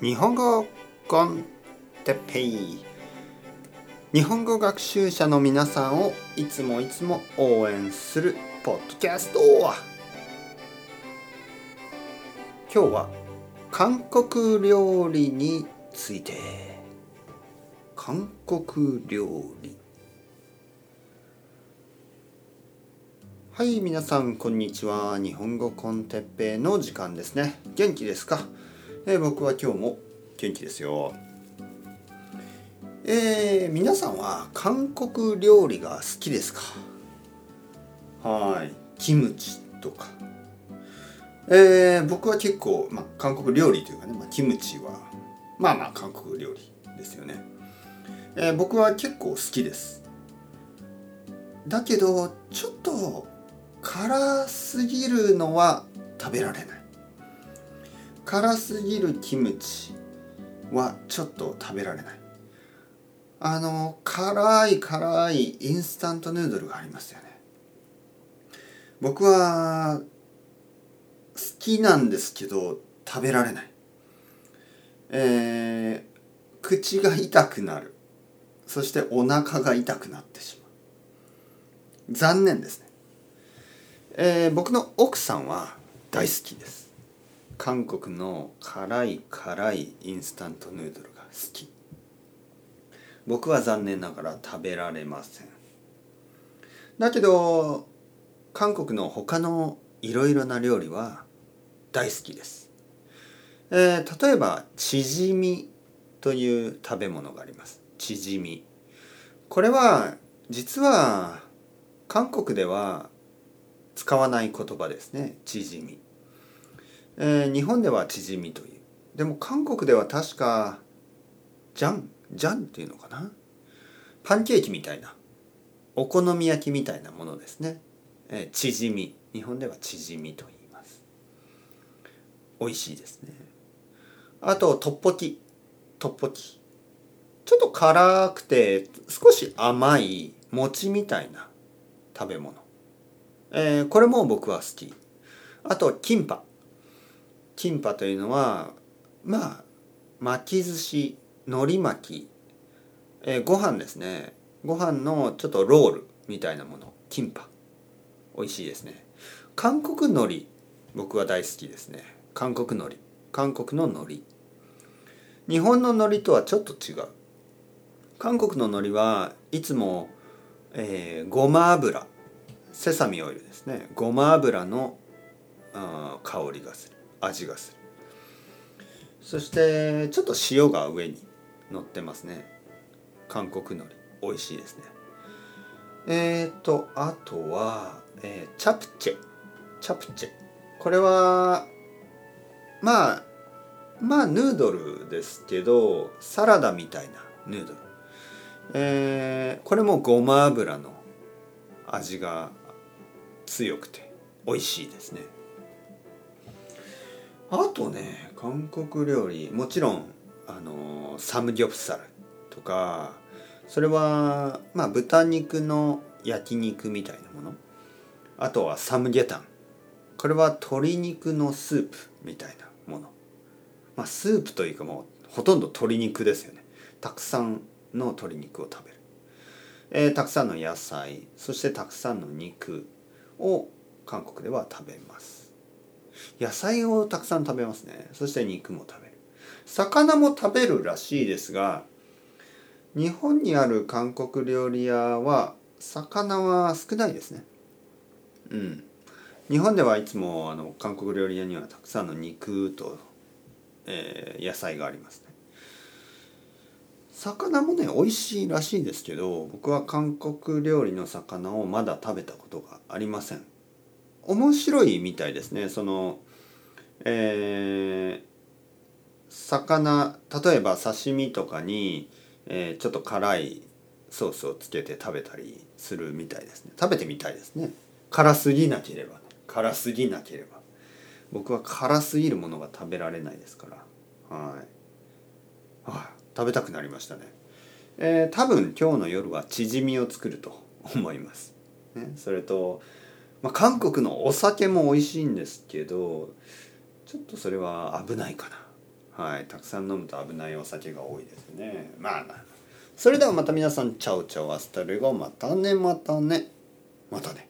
日本語コンテペイ。日本語学習者の皆さんをいつもいつも応援するポッドキャスト。今日は韓国料理について。韓国料理。はい皆さんこんにちは。日本語コンテッペイの時間ですね。元気ですか？えー、僕は今日も元気ですよ。えー、皆さんは韓国料理が好きですか？はい。キムチとか、えー、僕は結構、まあ、韓国料理というかね、まあ、キムチはまあまあ韓国料理ですよね、えー、僕は結構好きです。だけどちょっと辛すぎるのは食べられない。辛すぎるキムチはちょっと食べられない。あの辛い辛いインスタントヌードルがありますよね。僕は好きなんですけど食べられない。えー、口が痛くなる。そしてお腹が痛くなってしまう。残念ですね。えー、僕の奥さんは大好きです。韓国の辛い辛いインスタントヌードルが好き。僕は残念ながら食べられません。だけど韓国の他のいろいろな料理は大好きです、えー、例えばチヂミという食べ物があります。チヂミ。これは実は韓国では使わない言葉ですね。チヂミ。えー、日本では縮みという。でも韓国では確かジャンジャンっていうのかな。パンケーキみたいな。お好み焼きみたいなものですね、えー、縮み日本では縮みと言います。美味しいですね。あとトッポキ。トッポキ。ちょっと辛くて少し甘い餅みたいな食べ物、えー、これも僕は好き。あとキンパ。キンパというのはまあ巻き寿司海苔巻き、えー、ご飯ですね。ご飯のちょっとロールみたいなもの。キンパ。美味しいですね。韓国海苔僕は大好きですね。韓国海苔。韓国の海苔。日本の海苔とはちょっと違う。韓国の海苔はいつも、えー、ごま油。セサミオイルですね。ごま油の香りがする。味がする。そしてちょっと塩が上に乗ってますね。韓国海苔。美味しいですね。えっ、ー、とあとは、えー、チャプチェ。チャプチェ。これはまあまあヌードルですけどサラダみたいなヌードル。えー、これもごま油の味が強くて美味しいですね。あとね韓国料理もちろんあのサムギョプサルとかそれはまあ豚肉の焼肉みたいなもの。あとはサムゲタン。これは鶏肉のスープみたいなもの。まあスープというかもうほとんど鶏肉ですよね。たくさんの鶏肉を食べる、えー、たくさんの野菜そしてたくさんの肉を韓国では食べます。野菜をたくさん食べますね。そして肉も食べる。魚も食べるらしいですが日本にある韓国料理屋は魚は少ないですね。うん。日本ではいつもあの韓国料理屋にはたくさんの肉と、えー、野菜がありますね。魚もね美味しいらしいですけど僕は韓国料理の魚をまだ食べたことがありません。面白いみたいですね。そのえー、魚例えば刺身とかに、えー、ちょっと辛いソースをつけて食べたりするみたいですね。食べてみたいですね。辛すぎなければ、辛すぎなければ。僕は辛すぎるものが食べられないですから。はい、はあ、食べたくなりましたね。えー、多分今日の夜はチヂミを作ると思います、ね、それとまあ、韓国のお酒も美味しいんですけどちょっとそれは危ないかな。はい。たくさん飲むと危ないお酒が多いですね。まあまあそれではまた皆さん ciao ciao hasta luego またねまたねまたね。